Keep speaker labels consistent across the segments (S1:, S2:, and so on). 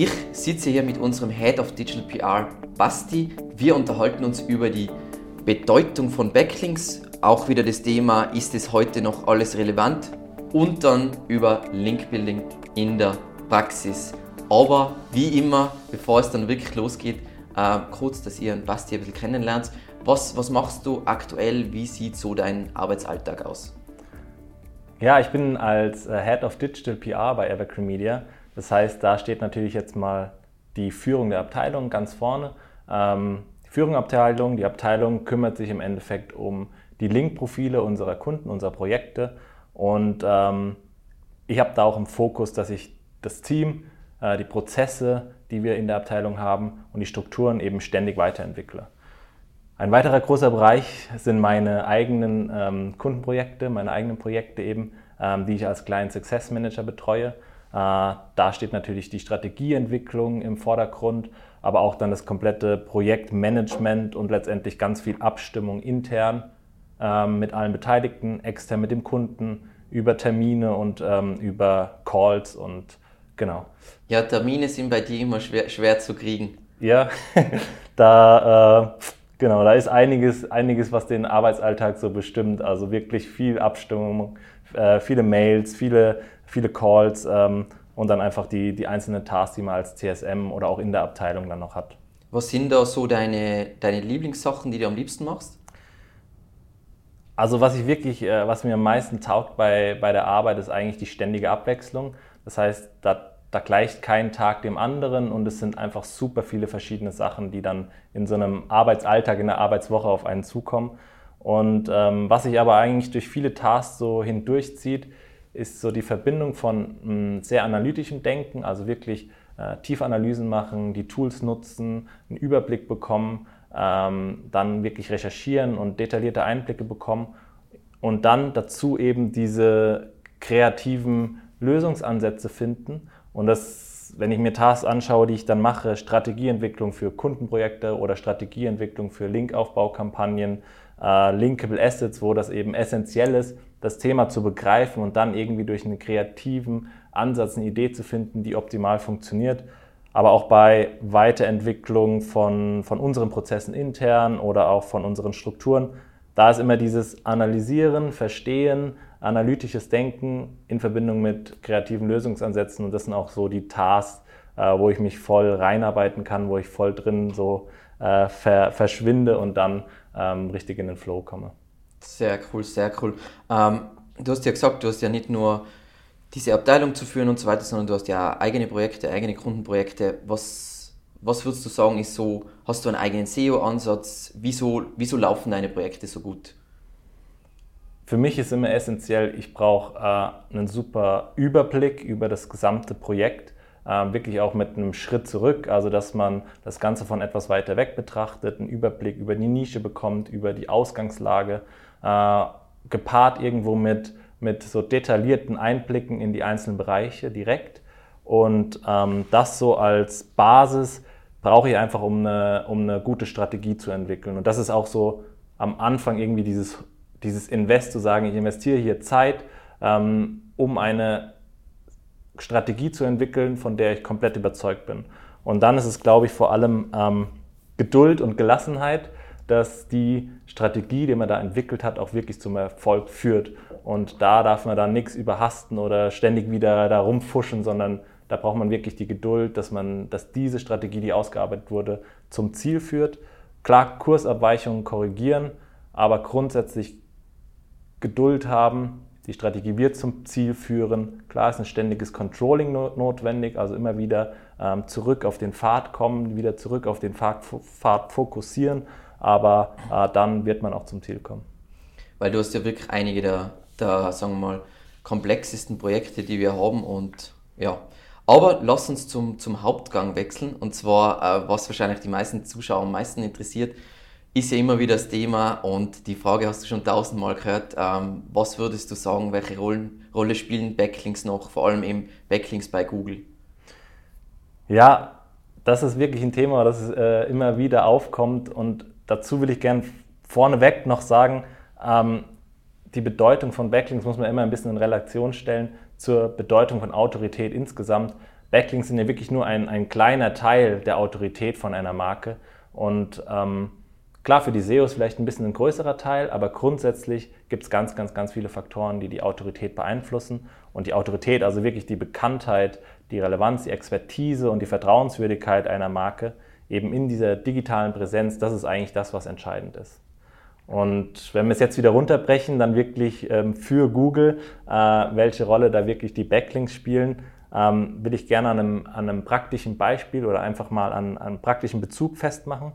S1: Ich sitze hier mit unserem Head of Digital PR, Basti. Wir unterhalten uns über die Bedeutung von Backlinks, auch wieder das Thema, ist es heute noch alles relevant? Und dann über Linkbuilding in der Praxis. Aber wie immer, bevor es dann wirklich losgeht, äh, kurz, dass ihr Basti ein bisschen kennenlernt. Was, was machst du aktuell? Wie sieht so dein Arbeitsalltag aus?
S2: Ja, ich bin als äh, Head of Digital PR bei Evergreen Media. Das heißt, da steht natürlich jetzt mal die Führung der Abteilung ganz vorne. Ähm, die Führung der Abteilung, die Abteilung kümmert sich im Endeffekt um die Linkprofile unserer Kunden, unserer Projekte. Und ähm, ich habe da auch im Fokus, dass ich das Team, äh, die Prozesse, die wir in der Abteilung haben und die Strukturen eben ständig weiterentwickle. Ein weiterer großer Bereich sind meine eigenen ähm, Kundenprojekte, meine eigenen Projekte eben, ähm, die ich als Client Success Manager betreue. Äh, da steht natürlich die Strategieentwicklung im Vordergrund, aber auch dann das komplette Projektmanagement und letztendlich ganz viel Abstimmung intern ähm, mit allen Beteiligten, extern mit dem Kunden, über Termine und ähm, über Calls und genau.
S1: Ja, Termine sind bei dir immer schwer, schwer zu kriegen.
S2: Ja, da, äh, genau, da ist einiges, einiges, was den Arbeitsalltag so bestimmt. Also wirklich viel Abstimmung, äh, viele Mails, viele, viele Calls ähm, und dann einfach die, die einzelnen Tasks, die man als CSM oder auch in der Abteilung dann noch hat.
S1: Was sind da so deine, deine Lieblingssachen, die du am liebsten machst?
S2: Also was ich wirklich, äh, was mir am meisten taugt bei, bei der Arbeit, ist eigentlich die ständige Abwechslung. Das heißt, da, da gleicht kein Tag dem anderen und es sind einfach super viele verschiedene Sachen, die dann in so einem Arbeitsalltag, in der Arbeitswoche auf einen zukommen. Und ähm, was sich aber eigentlich durch viele Tasks so hindurchzieht, ist so die Verbindung von mh, hm, sehr analytischem Denken, also wirklich äh, Tiefanalysen machen, die Tools nutzen, einen Überblick bekommen, ähm, dann wirklich recherchieren und detaillierte Einblicke bekommen und dann dazu eben diese kreativen Lösungsansätze finden. Und das, wenn ich mir Tasks anschaue, die ich dann mache, Strategieentwicklung für Kundenprojekte oder Strategieentwicklung für Linkaufbaukampagnen, äh, Linkable Assets, wo das eben essentiell ist, das Thema zu begreifen und dann irgendwie durch einen kreativen Ansatz eine Idee zu finden, die optimal funktioniert aber auch bei Weiterentwicklung von, von unseren Prozessen intern oder auch von unseren Strukturen. Da ist immer dieses Analysieren, Verstehen, analytisches Denken in Verbindung mit kreativen Lösungsansätzen und das sind auch so die Tasks, äh, wo ich mich voll reinarbeiten kann, wo ich voll drin so äh, ver verschwinde und dann ähm, richtig in den Flow komme.
S1: Sehr cool, sehr cool. Ähm, du hast ja gesagt, du hast ja nicht nur diese Abteilung zu führen und so weiter, sondern du hast ja eigene Projekte, eigene Kundenprojekte. Was, was würdest du sagen, ist so, hast du einen eigenen SEO-Ansatz? Wieso, wieso laufen deine Projekte so gut?
S2: Für mich ist immer essentiell, ich brauche äh, einen super Überblick über das gesamte Projekt, äh, wirklich auch mit einem Schritt zurück, also dass man das Ganze von etwas weiter weg betrachtet, einen Überblick über die Nische bekommt, über die Ausgangslage, äh, gepaart irgendwo mit mit so detaillierten Einblicken in die einzelnen Bereiche direkt. Und ähm, das so als Basis brauche ich einfach, um eine, um eine gute Strategie zu entwickeln. Und das ist auch so am Anfang irgendwie dieses, dieses Invest zu sagen, ich investiere hier Zeit, ähm, um eine Strategie zu entwickeln, von der ich komplett überzeugt bin. Und dann ist es, glaube ich, vor allem ähm, Geduld und Gelassenheit, dass die Strategie, die man da entwickelt hat, auch wirklich zum Erfolg führt. Und da darf man dann nichts überhasten oder ständig wieder da rumfuschen, sondern da braucht man wirklich die Geduld, dass man, dass diese Strategie, die ausgearbeitet wurde, zum Ziel führt. Klar, Kursabweichungen korrigieren, aber grundsätzlich Geduld haben. Die Strategie wird zum Ziel führen. Klar ist ein ständiges Controlling notwendig, also immer wieder ähm, zurück auf den Pfad kommen, wieder zurück auf den Pfad, Pfad fokussieren, aber äh, dann wird man auch zum Ziel kommen.
S1: Weil du hast ja wirklich einige der der, sagen wir mal, komplexesten Projekte, die wir haben und ja. Aber lass uns zum, zum Hauptgang wechseln und zwar, äh, was wahrscheinlich die meisten Zuschauer am meisten interessiert, ist ja immer wieder das Thema und die Frage hast du schon tausendmal gehört. Ähm, was würdest du sagen, welche Rollen, Rolle spielen Backlinks noch, vor allem eben Backlinks bei Google?
S2: Ja, das ist wirklich ein Thema, das äh, immer wieder aufkommt und dazu will ich gern vorneweg noch sagen, ähm, die Bedeutung von Backlinks muss man immer ein bisschen in Relation stellen zur Bedeutung von Autorität insgesamt. Backlinks sind ja wirklich nur ein, ein kleiner Teil der Autorität von einer Marke. Und ähm, klar, für die SEOs vielleicht ein bisschen ein größerer Teil, aber grundsätzlich gibt es ganz, ganz, ganz viele Faktoren, die die Autorität beeinflussen. Und die Autorität, also wirklich die Bekanntheit, die Relevanz, die Expertise und die Vertrauenswürdigkeit einer Marke, eben in dieser digitalen Präsenz, das ist eigentlich das, was entscheidend ist. Und wenn wir es jetzt wieder runterbrechen, dann wirklich ähm, für Google, äh, welche Rolle da wirklich die Backlinks spielen, ähm, will ich gerne an einem, an einem, praktischen Beispiel oder einfach mal an, an, einem praktischen Bezug festmachen.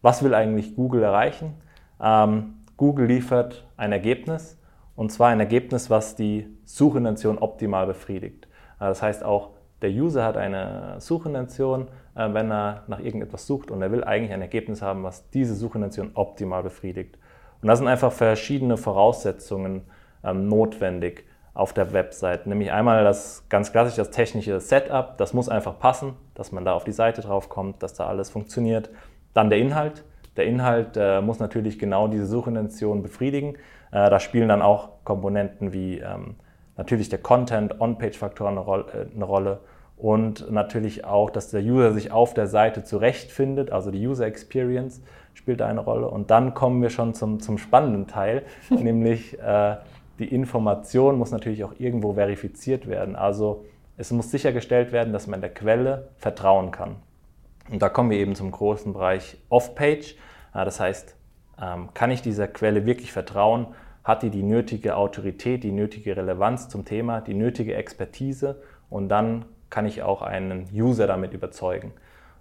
S2: Was will eigentlich Google erreichen? Ähm, Google liefert ein Ergebnis und zwar ein Ergebnis, was die Suchintention optimal befriedigt. Äh, das heißt auch, der User hat eine Suchintention, äh, wenn er nach irgendetwas sucht und er will eigentlich ein Ergebnis haben, was diese Suchintention optimal befriedigt. Und da sind einfach verschiedene Voraussetzungen ähm, notwendig auf der Website. Nämlich einmal das ganz klassisch das technische Setup, das muss einfach passen, dass man da auf die Seite drauf kommt, dass da alles funktioniert. Dann der Inhalt. Der Inhalt äh, muss natürlich genau diese Suchintention befriedigen. Äh, da spielen dann auch Komponenten wie ähm, natürlich der Content, On-Page-Faktor eine, äh, eine Rolle und natürlich auch, dass der User sich auf der Seite zurechtfindet, also die User Experience spielt eine Rolle. Und dann kommen wir schon zum, zum spannenden Teil, nämlich äh, die Information muss natürlich auch irgendwo verifiziert werden. Also es muss sichergestellt werden, dass man der Quelle vertrauen kann. Und da kommen wir eben zum großen Bereich Off-Page. Das heißt, ähm, kann ich dieser Quelle wirklich vertrauen? Hat die die nötige Autorität, die nötige Relevanz zum Thema, die nötige Expertise? Und dann kann ich auch einen User damit überzeugen.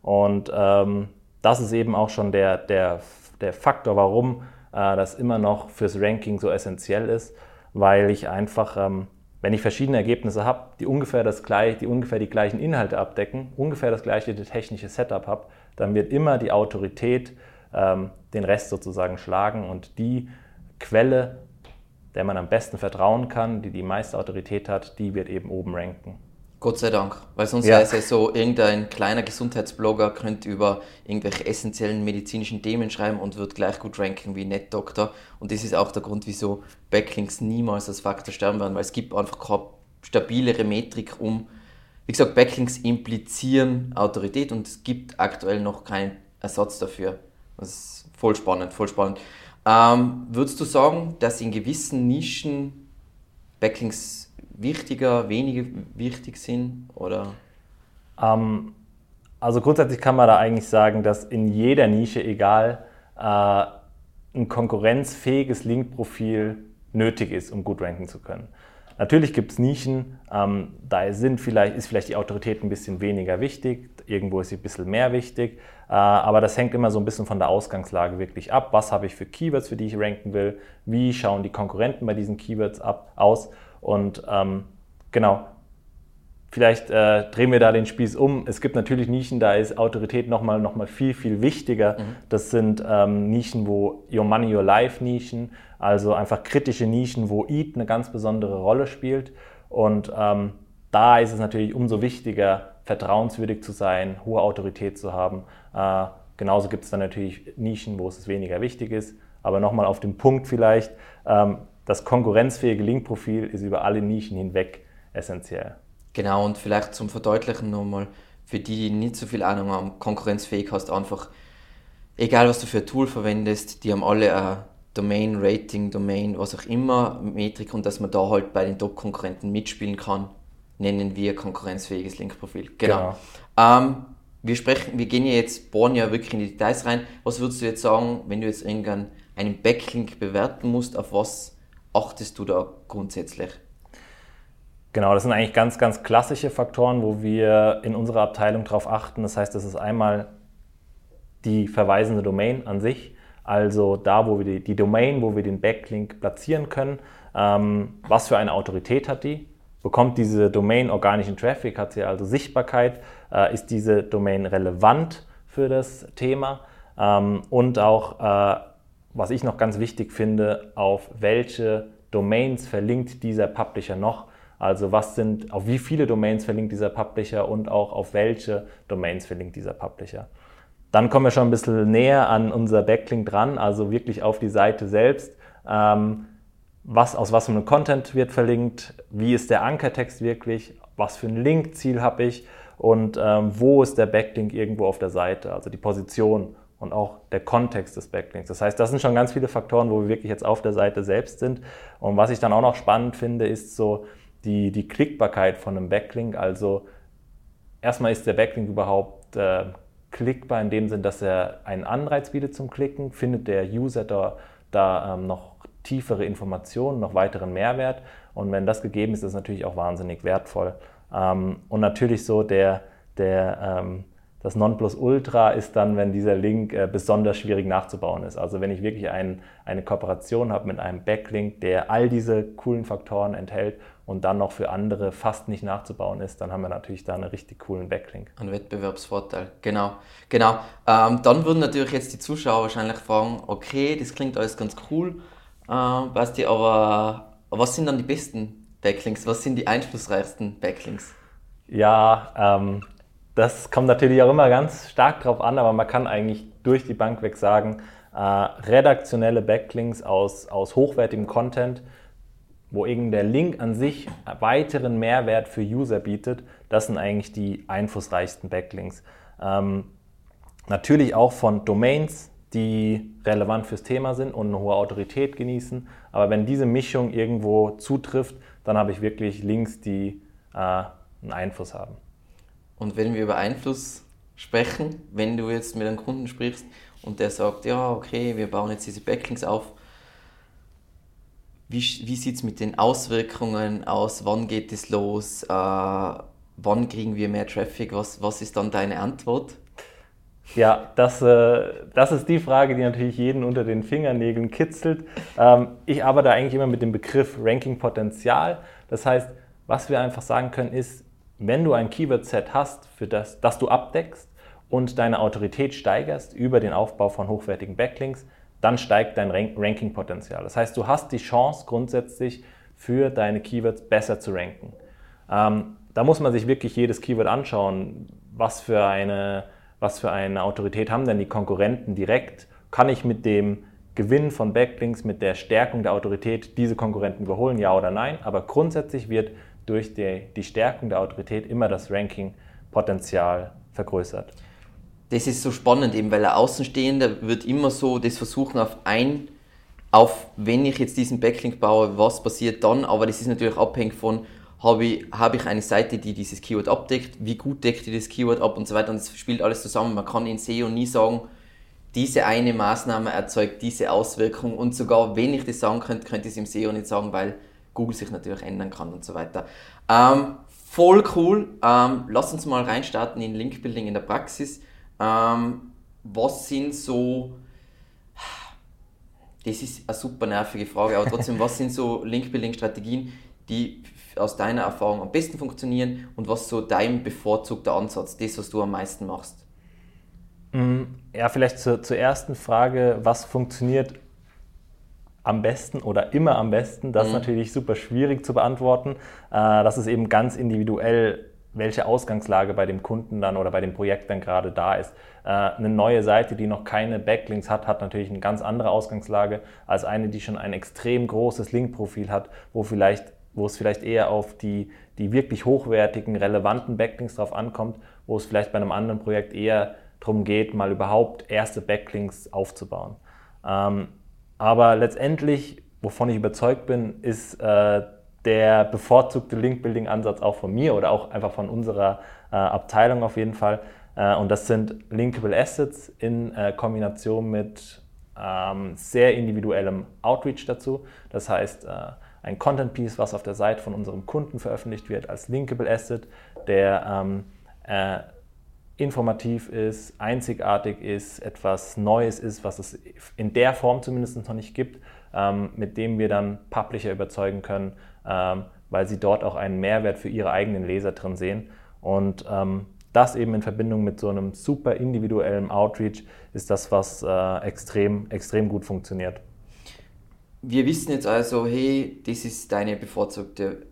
S2: Und ähm, das ist eben auch schon der, der, der Faktor, warum äh, das immer noch fürs Ranking so essentiell ist, weil ich einfach, ähm, wenn ich verschiedene Ergebnisse habe, die ungefähr, das gleich, die ungefähr die gleichen Inhalte abdecken, ungefähr das gleiche technische Setup habe, dann wird immer die Autorität ähm, den Rest sozusagen schlagen und die Quelle, der man am besten vertrauen kann, die die meiste Autorität hat, die wird eben oben ranken.
S1: Gott sei Dank, weil sonst ja. wäre es ja so, irgendein kleiner Gesundheitsblogger könnte über irgendwelche essentiellen medizinischen Themen schreiben und wird gleich gut ranken wie NetDoctor. Und das ist auch der Grund, wieso Backlinks niemals als Faktor sterben werden, weil es gibt einfach keine stabilere Metrik, um, wie gesagt, Backlinks implizieren Autorität und es gibt aktuell noch keinen Ersatz dafür. Das ist voll spannend, voll spannend. Ähm, würdest du sagen, dass in gewissen Nischen Backlinks wichtiger, weniger wichtig sind? Oder?
S2: Ähm, also grundsätzlich kann man da eigentlich sagen, dass in jeder Nische, egal, äh, ein konkurrenzfähiges Link-Profil nötig ist, um gut ranken zu können. Natürlich gibt es Nischen, ähm, da sind vielleicht, ist vielleicht die Autorität ein bisschen weniger wichtig, irgendwo ist sie ein bisschen mehr wichtig, äh, aber das hängt immer so ein bisschen von der Ausgangslage wirklich ab. Was habe ich für Keywords, für die ich ranken will? Wie schauen die Konkurrenten bei diesen Keywords ab, aus? Und ähm, genau, vielleicht äh, drehen wir da den Spieß um. Es gibt natürlich Nischen, da ist Autorität nochmal noch mal viel, viel wichtiger. Mhm. Das sind ähm, Nischen, wo Your Money, Your Life Nischen, also einfach kritische Nischen, wo EAT eine ganz besondere Rolle spielt. Und ähm, da ist es natürlich umso wichtiger, vertrauenswürdig zu sein, hohe Autorität zu haben. Äh, genauso gibt es dann natürlich Nischen, wo es weniger wichtig ist. Aber nochmal auf den Punkt vielleicht, ähm, das konkurrenzfähige Linkprofil ist über alle Nischen hinweg essentiell.
S1: Genau, und vielleicht zum Verdeutlichen nochmal, für die, die nicht so viel Ahnung haben, konkurrenzfähig hast einfach, egal was du für ein Tool verwendest, die haben alle ein Domain, Rating, Domain, was auch immer, Metrik und dass man da halt bei den Top-Konkurrenten mitspielen kann, nennen wir konkurrenzfähiges Linkprofil. Genau. genau. Ähm, wir sprechen, wir gehen ja jetzt, bohren ja wirklich in die Details rein. Was würdest du jetzt sagen, wenn du jetzt irgendeinen einen Backlink bewerten musst, auf was achtest du da grundsätzlich?
S2: Genau, das sind eigentlich ganz, ganz klassische Faktoren, wo wir in unserer Abteilung darauf achten. Das heißt, das ist einmal die verweisende Domain an sich, also da, wo wir die, die Domain, wo wir den Backlink platzieren können. Ähm, was für eine Autorität hat die? Bekommt diese Domain organischen Traffic? Hat sie also Sichtbarkeit? Äh, ist diese Domain relevant für das Thema? Ähm, und auch äh, was ich noch ganz wichtig finde, auf welche Domains verlinkt dieser Publisher noch. Also was sind, auf wie viele Domains verlinkt dieser Publisher und auch auf welche Domains verlinkt dieser Publisher. Dann kommen wir schon ein bisschen näher an unser Backlink dran, also wirklich auf die Seite selbst. Ähm, was, aus was für einem Content wird verlinkt, wie ist der Ankertext wirklich, was für ein Linkziel habe ich und ähm, wo ist der Backlink irgendwo auf der Seite, also die Position und auch der Kontext des Backlinks. Das heißt, das sind schon ganz viele Faktoren, wo wir wirklich jetzt auf der Seite selbst sind. Und was ich dann auch noch spannend finde, ist so die, die Klickbarkeit von einem Backlink. Also erstmal ist der Backlink überhaupt äh, klickbar in dem Sinn, dass er einen Anreiz bietet zum Klicken, findet der User da, da ähm, noch tiefere Informationen, noch weiteren Mehrwert. Und wenn das gegeben ist, ist es natürlich auch wahnsinnig wertvoll. Ähm, und natürlich so der, der ähm, das Nonplusultra ist dann, wenn dieser Link äh, besonders schwierig nachzubauen ist. Also wenn ich wirklich ein, eine Kooperation habe mit einem Backlink, der all diese coolen Faktoren enthält und dann noch für andere fast nicht nachzubauen ist, dann haben wir natürlich da einen richtig coolen Backlink.
S1: Ein Wettbewerbsvorteil, genau. genau. Ähm, dann würden natürlich jetzt die Zuschauer wahrscheinlich fragen, okay, das klingt alles ganz cool, äh, Basti, aber was sind dann die besten Backlinks? Was sind die einflussreichsten Backlinks?
S2: Ja, ähm, das kommt natürlich auch immer ganz stark drauf an, aber man kann eigentlich durch die Bank weg sagen, äh, redaktionelle Backlinks aus, aus hochwertigem Content, wo eben der Link an sich weiteren Mehrwert für User bietet, das sind eigentlich die einflussreichsten Backlinks. Ähm, natürlich auch von Domains, die relevant fürs Thema sind und eine hohe Autorität genießen. Aber wenn diese Mischung irgendwo zutrifft, dann habe ich wirklich Links, die äh, einen Einfluss haben.
S1: Und wenn wir über Einfluss sprechen, wenn du jetzt mit einem Kunden sprichst und der sagt, ja, okay, wir bauen jetzt diese Backlinks auf, wie, wie sieht es mit den Auswirkungen aus? Wann geht es los? Äh, wann kriegen wir mehr Traffic? Was, was ist dann deine Antwort?
S2: Ja, das, äh, das ist die Frage, die natürlich jeden unter den Fingernägeln kitzelt. Ähm, ich arbeite eigentlich immer mit dem Begriff Ranking-Potenzial. Das heißt, was wir einfach sagen können, ist, wenn du ein Keyword-Set hast, für das, das du abdeckst und deine Autorität steigerst über den Aufbau von hochwertigen Backlinks, dann steigt dein Ranking-Potenzial. Das heißt, du hast die Chance grundsätzlich für deine Keywords besser zu ranken. Ähm, da muss man sich wirklich jedes Keyword anschauen. Was für, eine, was für eine Autorität haben denn die Konkurrenten direkt? Kann ich mit dem Gewinn von Backlinks, mit der Stärkung der Autorität diese Konkurrenten überholen, ja oder nein? Aber grundsätzlich wird durch die, die Stärkung der Autorität immer das Ranking-Potenzial vergrößert.
S1: Das ist so spannend eben, weil der Außenstehende wird immer so das versuchen auf ein, auf wenn ich jetzt diesen Backlink baue, was passiert dann, aber das ist natürlich abhängig von, habe ich, habe ich eine Seite, die dieses Keyword abdeckt, wie gut deckt die das Keyword ab? Und so weiter. Und das spielt alles zusammen. Man kann in SEO nie sagen, diese eine Maßnahme erzeugt diese Auswirkung. Und sogar wenn ich das sagen könnte, könnte ich es im SEO nicht sagen, weil Google sich natürlich ändern kann und so weiter. Ähm, voll cool. Ähm, lass uns mal reinstarten in Linkbuilding in der Praxis. Ähm, was sind so, das ist eine super nervige Frage, aber trotzdem, was sind so Linkbuilding-Strategien, die aus deiner Erfahrung am besten funktionieren und was so dein bevorzugter Ansatz, das, was du am meisten machst?
S2: Mm, ja, vielleicht zur, zur ersten Frage, was funktioniert am besten oder immer am besten? Das ist mhm. natürlich super schwierig zu beantworten. Äh, das ist eben ganz individuell, welche Ausgangslage bei dem Kunden dann oder bei dem Projekt dann gerade da ist. Äh, eine neue Seite, die noch keine Backlinks hat, hat natürlich eine ganz andere Ausgangslage als eine, die schon ein extrem großes Linkprofil hat, wo vielleicht wo es vielleicht eher auf die, die wirklich hochwertigen, relevanten Backlinks drauf ankommt, wo es vielleicht bei einem anderen Projekt eher darum geht, mal überhaupt erste Backlinks aufzubauen. Ähm, aber letztendlich, wovon ich überzeugt bin, ist äh, der bevorzugte Link-Building-Ansatz auch von mir oder auch einfach von unserer äh, Abteilung auf jeden Fall. Äh, und das sind Linkable Assets in äh, Kombination mit ähm, sehr individuellem Outreach dazu. Das heißt, äh, ein Content Piece, was auf der Seite von unserem Kunden veröffentlicht wird, als Linkable Asset, der ähm, äh, informativ ist, einzigartig ist, etwas Neues ist, was es in der Form zumindest noch nicht gibt, ähm, mit dem wir dann Publisher überzeugen können, ähm, weil sie dort auch einen Mehrwert für ihre eigenen Leser drin sehen. Und ähm, das eben in Verbindung mit so einem super individuellen Outreach ist das, was äh, extrem, extrem gut funktioniert.
S1: Wir wissen jetzt also, hey, das ist deine bevorzugte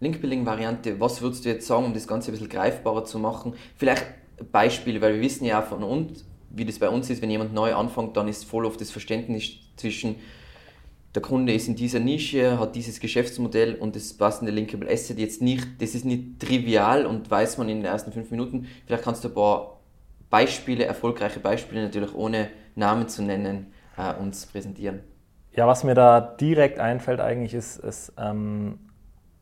S1: Link-Building-Variante. Was würdest du jetzt sagen, um das Ganze ein bisschen greifbarer zu machen? Vielleicht Beispiele, weil wir wissen ja von uns, wie das bei uns ist, wenn jemand neu anfängt, dann ist voll oft das Verständnis zwischen der Kunde ist in dieser Nische, hat dieses Geschäftsmodell und das passende Linkable Asset jetzt nicht, das ist nicht trivial und weiß man in den ersten fünf Minuten. Vielleicht kannst du ein paar Beispiele, erfolgreiche Beispiele, natürlich ohne Namen zu nennen, äh, uns präsentieren.
S2: Ja, was mir da direkt einfällt eigentlich ist, ist ähm,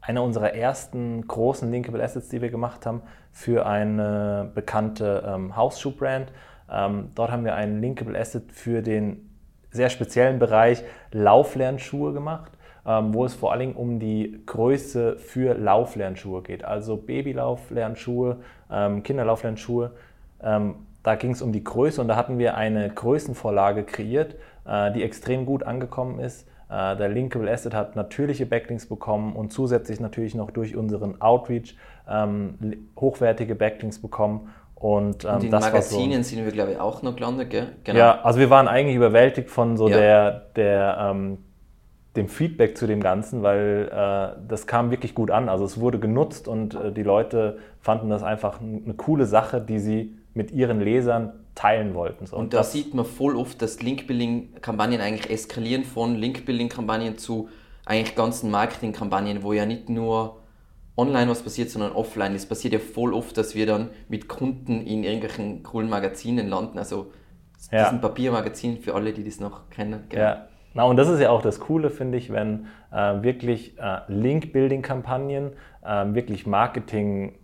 S2: einer unserer ersten großen Linkable Assets, die wir gemacht haben, für eine bekannte ähm, Hausschuh-Brand. Ähm, dort haben wir einen Linkable Asset für den sehr speziellen Bereich Lauflernschuhe gemacht, ähm, wo es vor allen Dingen um die Größe für Lauflernschuhe geht. Also Babylauflernschuhe, ähm, Kinderlauflernschuhe. Ähm, da ging es um die Größe und da hatten wir eine Größenvorlage kreiert, äh, die extrem gut angekommen ist. Äh, der Linkable Asset hat natürliche Backlinks bekommen und zusätzlich natürlich noch durch unseren Outreach ähm, hochwertige Backlinks bekommen.
S1: Und, ähm, und in Magazinen so, sind wir, glaube ich, auch noch gelandet, gell?
S2: Genau. Ja, also wir waren eigentlich überwältigt von so ja. der, der ähm, dem Feedback zu dem Ganzen, weil äh, das kam wirklich gut an. Also es wurde genutzt und äh, die Leute fanden das einfach eine coole Sache, die sie mit ihren Lesern teilen wollten.
S1: So. Und, und da sieht man voll oft, dass Link-Building-Kampagnen eigentlich eskalieren von Link-Building-Kampagnen zu eigentlich ganzen Marketing-Kampagnen, wo ja nicht nur online was passiert, sondern offline. Es passiert ja voll oft, dass wir dann mit Kunden in irgendwelchen coolen Magazinen landen. Also ja. diesen Papiermagazin für alle, die das noch kennen.
S2: Genau. Ja. Na, und das ist ja auch das Coole, finde ich, wenn äh, wirklich äh, Link-Building-Kampagnen äh, wirklich Marketing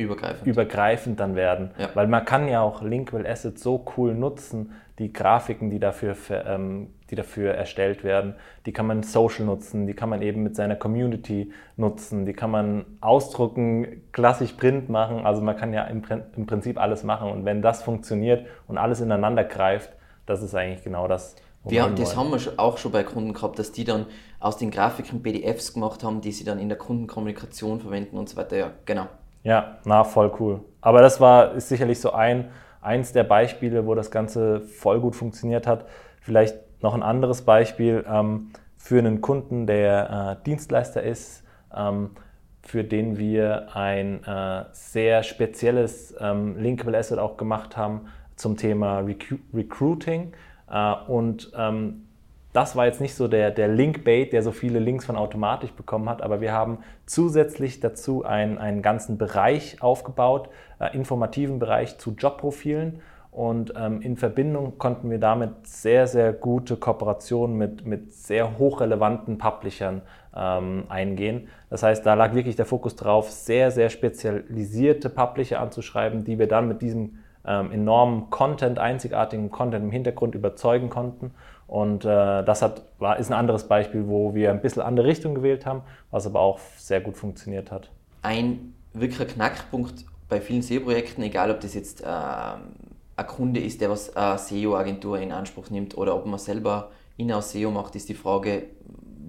S2: übergreifend, übergreifend dann werden. Ja. Weil man kann ja auch Linkwell Assets so cool nutzen, die Grafiken, die dafür, für, ähm, die dafür erstellt werden, die kann man social nutzen, die kann man eben mit seiner Community nutzen, die kann man ausdrucken, klassisch Print machen. Also man kann ja im, im Prinzip alles machen. Und wenn das funktioniert und alles ineinander greift, das ist eigentlich genau das.
S1: Wir, das haben wir auch schon bei Kunden gehabt, dass die dann aus den Grafiken PDFs gemacht haben, die sie dann in der Kundenkommunikation verwenden und so weiter. Ja, genau.
S2: Ja, na, voll cool. Aber das war, ist sicherlich so ein, eins der Beispiele, wo das Ganze voll gut funktioniert hat. Vielleicht noch ein anderes Beispiel ähm, für einen Kunden, der äh, Dienstleister ist, ähm, für den wir ein äh, sehr spezielles ähm, Linkable Asset auch gemacht haben zum Thema Recru Recruiting. Äh, und ähm, das war jetzt nicht so der, der Link-Bait, der so viele Links von automatisch bekommen hat, aber wir haben zusätzlich dazu einen, einen ganzen Bereich aufgebaut, äh, informativen Bereich zu Jobprofilen. Und ähm, in Verbindung konnten wir damit sehr, sehr gute Kooperationen mit, mit sehr hochrelevanten Publishern ähm, eingehen. Das heißt, da lag wirklich der Fokus drauf, sehr, sehr spezialisierte Publisher anzuschreiben, die wir dann mit diesem ähm, enormen Content, einzigartigen Content im Hintergrund überzeugen konnten und äh, das hat, war, ist ein anderes Beispiel, wo wir ein bisschen andere Richtung gewählt haben, was aber auch sehr gut funktioniert hat.
S1: Ein wirklicher Knackpunkt bei vielen SEO-Projekten, egal ob das jetzt äh, ein Kunde ist, der was eine SEO-Agentur in Anspruch nimmt oder ob man selber in-house SEO macht, ist die Frage,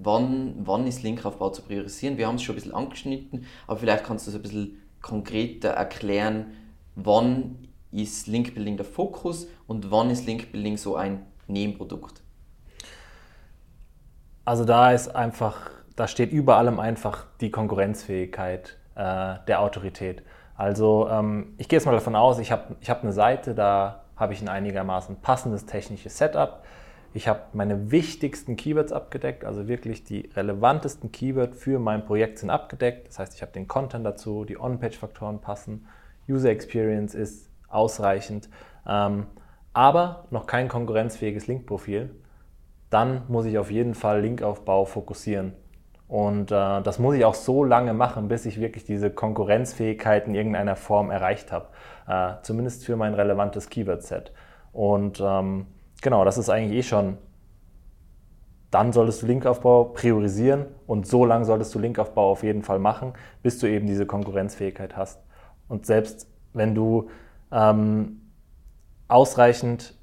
S1: wann, wann ist Linkaufbau zu priorisieren? Wir haben es schon ein bisschen angeschnitten, aber vielleicht kannst du es ein bisschen konkreter erklären, wann ist Linkbuilding der Fokus und wann ist Linkbuilding so ein Nebenprodukt?
S2: Also da ist einfach, da steht über allem einfach die Konkurrenzfähigkeit äh, der Autorität. Also ähm, ich gehe jetzt mal davon aus, ich habe ich hab eine Seite, da habe ich ein einigermaßen passendes technisches Setup. Ich habe meine wichtigsten Keywords abgedeckt, also wirklich die relevantesten Keywords für mein Projekt sind abgedeckt. Das heißt, ich habe den Content dazu, die On-Page-Faktoren passen, User Experience ist ausreichend, ähm, aber noch kein konkurrenzfähiges Link-Profil dann muss ich auf jeden Fall Linkaufbau fokussieren. Und äh, das muss ich auch so lange machen, bis ich wirklich diese Konkurrenzfähigkeit in irgendeiner Form erreicht habe. Äh, zumindest für mein relevantes Keyword-Set. Und ähm, genau, das ist eigentlich eh schon. Dann solltest du Linkaufbau priorisieren und so lange solltest du Linkaufbau auf jeden Fall machen, bis du eben diese Konkurrenzfähigkeit hast. Und selbst wenn du ähm, ausreichend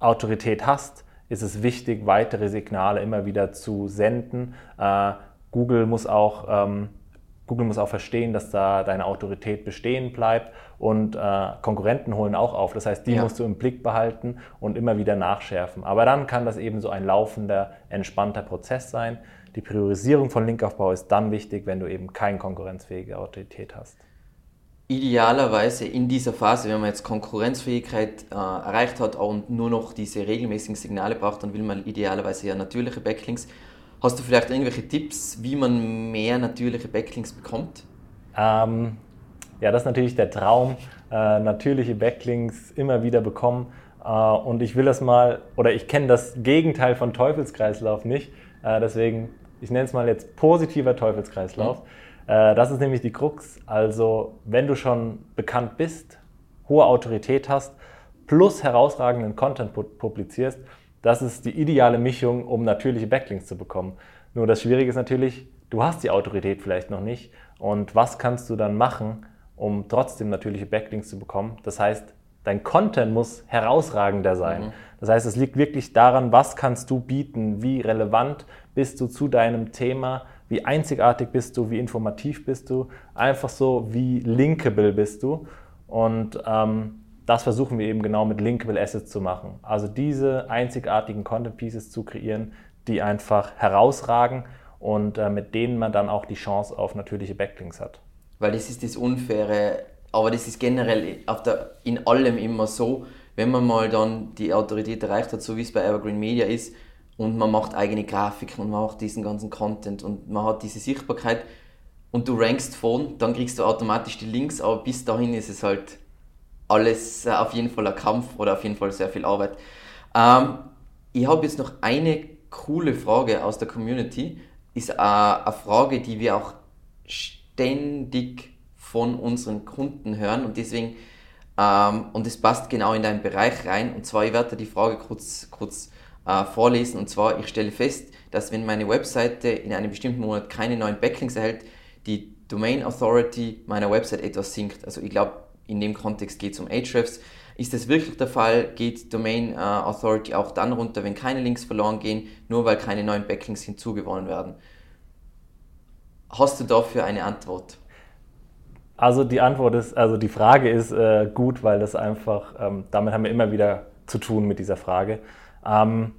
S2: Autorität hast, ist es wichtig, weitere Signale immer wieder zu senden. Äh, Google muss auch ähm, Google muss auch verstehen, dass da deine Autorität bestehen bleibt und äh, Konkurrenten holen auch auf. Das heißt, die ja. musst du im Blick behalten und immer wieder nachschärfen. Aber dann kann das eben so ein laufender, entspannter Prozess sein. Die Priorisierung von Linkaufbau ist dann wichtig, wenn du eben keine konkurrenzfähige Autorität hast.
S1: Idealerweise in dieser Phase, wenn man jetzt Konkurrenzfähigkeit äh, erreicht hat und nur noch diese regelmäßigen Signale braucht, dann will man idealerweise ja natürliche Backlinks. Hast du vielleicht irgendwelche Tipps, wie man mehr natürliche Backlinks bekommt?
S2: Ähm, ja, das ist natürlich der Traum, äh, natürliche Backlinks immer wieder bekommen. Äh, und ich will das mal, oder ich kenne das Gegenteil von Teufelskreislauf nicht. Äh, deswegen, ich nenne es mal jetzt positiver Teufelskreislauf. Mhm. Äh, das ist nämlich die Krux. Also, wenn du schon bekannt bist, hohe Autorität hast, plus herausragenden Content publizierst, das ist die ideale Mischung, um natürliche Backlinks zu bekommen. Nur das Schwierige ist natürlich, du hast die Autorität vielleicht noch nicht. Und was kannst du dann machen, um trotzdem natürliche Backlinks zu bekommen? Das heißt, dein Content muss herausragender sein. Mhm. Das heißt, es liegt wirklich daran, was kannst du bieten, wie relevant bist du zu deinem Thema, wie einzigartig bist du, wie informativ bist du, einfach so, wie linkable bist du. Und ähm, das versuchen wir eben genau mit Linkable Assets zu machen. Also diese einzigartigen Content Pieces zu kreieren, die einfach herausragen und äh, mit denen man dann auch die Chance auf natürliche Backlinks hat.
S1: Weil das ist das Unfaire, aber das ist generell der, in allem immer so, wenn man mal dann die Autorität erreicht hat, so wie es bei Evergreen Media ist, und man macht eigene Grafiken und man macht diesen ganzen Content und man hat diese Sichtbarkeit. Und du rankst von, dann kriegst du automatisch die Links, aber bis dahin ist es halt alles äh, auf jeden Fall ein Kampf oder auf jeden Fall sehr viel Arbeit. Ähm, ich habe jetzt noch eine coole Frage aus der Community, ist äh, eine Frage, die wir auch ständig von unseren Kunden hören und deswegen ähm, und es passt genau in deinen Bereich rein. Und zwar ich werde die Frage kurz kurz äh, vorlesen. Und zwar, ich stelle fest, dass wenn meine Webseite in einem bestimmten Monat keine neuen Backlinks erhält, die Domain Authority meiner Website etwas sinkt. Also ich glaube, in dem Kontext geht es um Ahrefs. Ist das wirklich der Fall, geht Domain äh, Authority auch dann runter, wenn keine Links verloren gehen, nur weil keine neuen Backlinks hinzugewonnen werden. Hast du dafür eine Antwort?
S2: Also die Antwort ist, also die Frage ist äh, gut, weil das einfach, ähm, damit haben wir immer wieder zu tun mit dieser Frage. Ähm,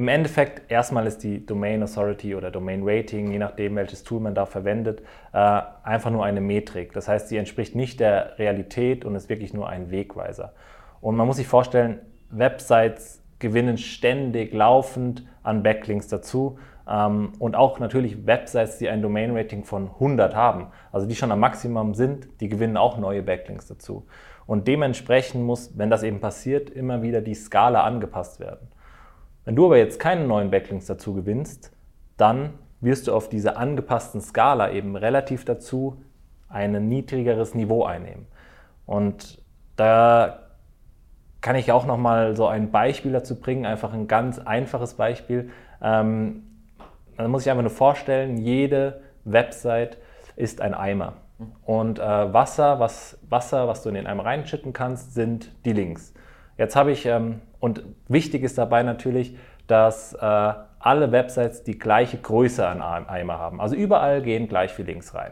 S2: Im Endeffekt, erstmal ist die Domain Authority oder Domain Rating, je nachdem welches Tool man da verwendet, äh, einfach nur eine Metrik. Das heißt, sie entspricht nicht der Realität und ist wirklich nur ein Wegweiser. Und man muss sich vorstellen, Websites gewinnen ständig laufend an Backlinks dazu. Ähm, und auch natürlich Websites, die ein Domain-Rating von 100 haben, also die schon am Maximum sind, die gewinnen auch neue Backlinks dazu. Und dementsprechend muss, wenn das eben passiert, immer wieder die Skala angepasst werden. Wenn du aber jetzt keine neuen Backlinks dazu gewinnst, dann wirst du auf dieser angepassten Skala eben relativ dazu ein niedrigeres Niveau einnehmen. Und da kann ich auch noch mal so ein Beispiel dazu bringen, einfach ein ganz einfaches Beispiel. Ähm, dann muss ich einfach nur vorstellen, jede Website ist ein Eimer. Und äh, Wasser, was, Wasser, was du in den Eimer reinschütten kannst, sind die Links. Jetzt habe ich, ähm, und wichtig ist dabei natürlich, dass äh, alle Websites die gleiche Größe an Eimer haben. Also überall gehen gleich viele Links rein.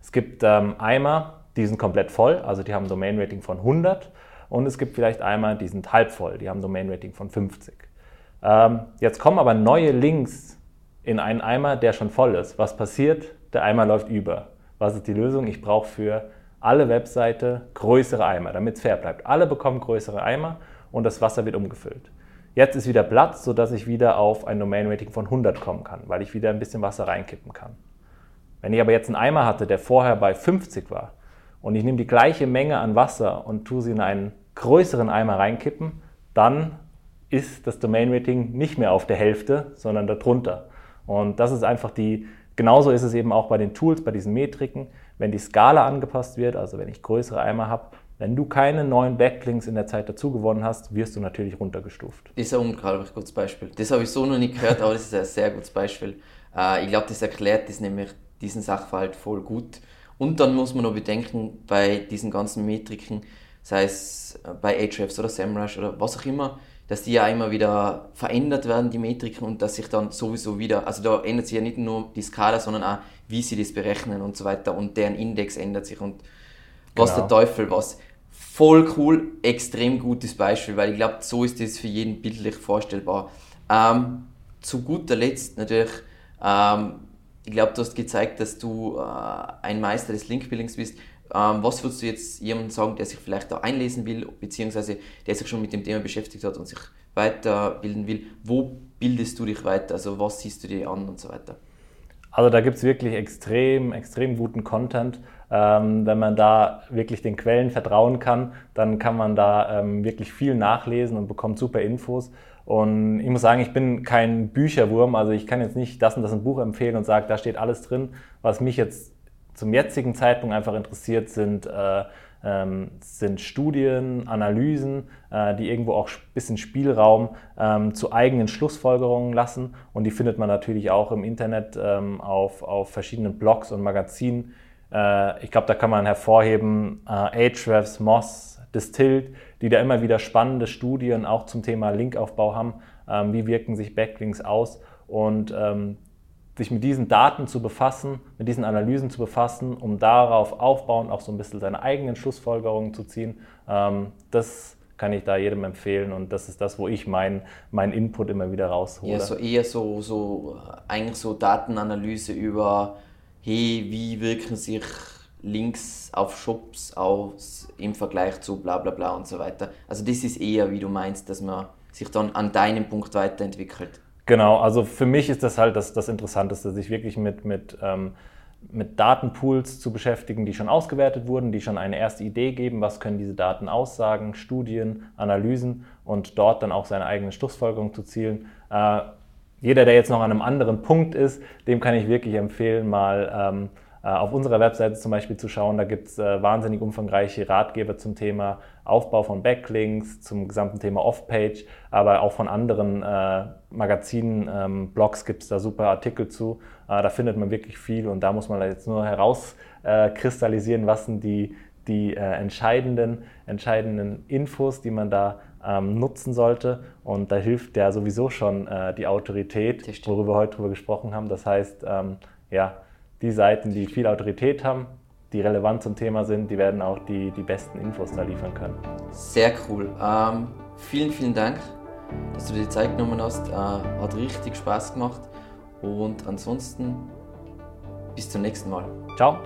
S2: Es gibt ähm, Eimer, die sind komplett voll, also die haben Domain-Rating von 100. Und es gibt vielleicht Eimer, die sind halb voll, die haben Domain-Rating von 50. Ähm, jetzt kommen aber neue Links in einen Eimer, der schon voll ist. Was passiert? Der Eimer läuft über. Was ist die Lösung? Ich brauche für alle Webseite größere Eimer, damit es fair bleibt. Alle bekommen größere Eimer und das Wasser wird umgefüllt. Jetzt ist wieder Platz, sodass ich wieder auf ein Domain-Rating von 100 kommen kann, weil ich wieder ein bisschen Wasser reinkippen kann. Wenn ich aber jetzt einen Eimer hatte, der vorher bei 50 war und ich nehme die gleiche Menge an Wasser und tue sie in einen größeren Eimer reinkippen, dann ist das Domain-Rating nicht mehr auf der Hälfte, sondern darunter. Und das ist einfach die, Genauso ist es eben auch bei den Tools, bei diesen Metriken. Wenn die Skala angepasst wird, also wenn ich größere Eimer habe, wenn du keine neuen Backlinks in der Zeit dazu gewonnen hast, wirst du natürlich runtergestuft.
S1: Das ist ein unglaublich gutes Beispiel. Das habe ich so noch nicht gehört, aber das ist ein sehr gutes Beispiel. Äh, ich glaube, das erklärt das nämlich diesen Sachverhalt voll gut. Und dann muss man noch bedenken, bei diesen ganzen Metriken, sei es bei Ahrefs oder SEMrush oder was auch immer, dass die ja immer wieder verändert werden, die Metriken, und dass sich dann sowieso wieder, also da ändert sich ja nicht nur die Skala, sondern auch, wie sie das berechnen und so weiter, und deren Index ändert sich und was genau. der Teufel was. Voll cool, extrem gutes Beispiel, weil ich glaube, so ist das für jeden bildlich vorstellbar. Ähm, zu guter Letzt natürlich, ähm, ich glaube, du hast gezeigt, dass du äh, ein Meister des Link-Buildings bist. Ähm, was würdest du jetzt jemandem sagen, der sich vielleicht da einlesen will, beziehungsweise der sich schon mit dem Thema beschäftigt hat und sich weiterbilden will? Wo bildest du dich weiter? Also was siehst du dir an und so weiter?
S2: Also da gibt es wirklich extrem, extrem guten Content. Ähm, wenn man da wirklich den Quellen vertrauen kann, dann kann man da ähm, wirklich viel nachlesen und bekommt super Infos. Und ich muss sagen, ich bin kein Bücherwurm, also ich kann jetzt nicht das und das ein Buch empfehlen und sagen, da steht alles drin. Was mich jetzt zum jetzigen Zeitpunkt einfach interessiert, sind, äh, ähm, sind Studien, Analysen, äh, die irgendwo auch ein bisschen Spielraum ähm, zu eigenen Schlussfolgerungen lassen. Und die findet man natürlich auch im Internet ähm, auf, auf verschiedenen Blogs und Magazinen. Äh, ich glaube, da kann man hervorheben äh, Ahrefs, Moss, Distilled, die da immer wieder spannende Studien auch zum Thema Linkaufbau haben. Ähm, wie wirken sich Backlinks aus? Und ähm, sich mit diesen Daten zu befassen, mit diesen Analysen zu befassen, um darauf aufbauend auch so ein bisschen seine eigenen Schlussfolgerungen zu ziehen. Ähm, das kann ich da jedem empfehlen und das ist das, wo ich meinen mein Input immer wieder raushole.
S1: Ja, so eher so, so eigentlich so Datenanalyse über, hey, wie wirken sich Links auf Shops aus im Vergleich zu bla bla bla und so weiter. Also das ist eher, wie du meinst, dass man sich dann an deinem Punkt weiterentwickelt.
S2: Genau, also für mich ist das halt das, das Interessanteste, sich wirklich mit, mit, ähm, mit Datenpools zu beschäftigen, die schon ausgewertet wurden, die schon eine erste Idee geben, was können diese Daten aussagen, Studien, Analysen und dort dann auch seine eigene Schlussfolgerung zu zielen. Äh, jeder, der jetzt noch an einem anderen Punkt ist, dem kann ich wirklich empfehlen, mal ähm, äh, auf unserer Webseite zum Beispiel zu schauen. Da gibt es äh, wahnsinnig umfangreiche Ratgeber zum Thema Aufbau von Backlinks, zum gesamten Thema Off-Page, aber auch von anderen äh, Magazinen, ähm, Blogs gibt es da super Artikel zu. Äh, da findet man wirklich viel und da muss man jetzt nur herauskristallisieren, was sind die, die äh, entscheidenden, entscheidenden Infos, die man da ähm, nutzen sollte. Und da hilft ja sowieso schon äh, die Autorität, worüber wir heute drüber gesprochen haben. Das heißt, ähm, ja, die Seiten, die viel Autorität haben, die relevant zum Thema sind, die werden auch die, die besten Infos da liefern können.
S1: Sehr cool. Ähm, vielen, vielen Dank, dass du dir die Zeit genommen hast. Äh, hat richtig Spaß gemacht. Und ansonsten bis zum nächsten Mal.
S2: Ciao.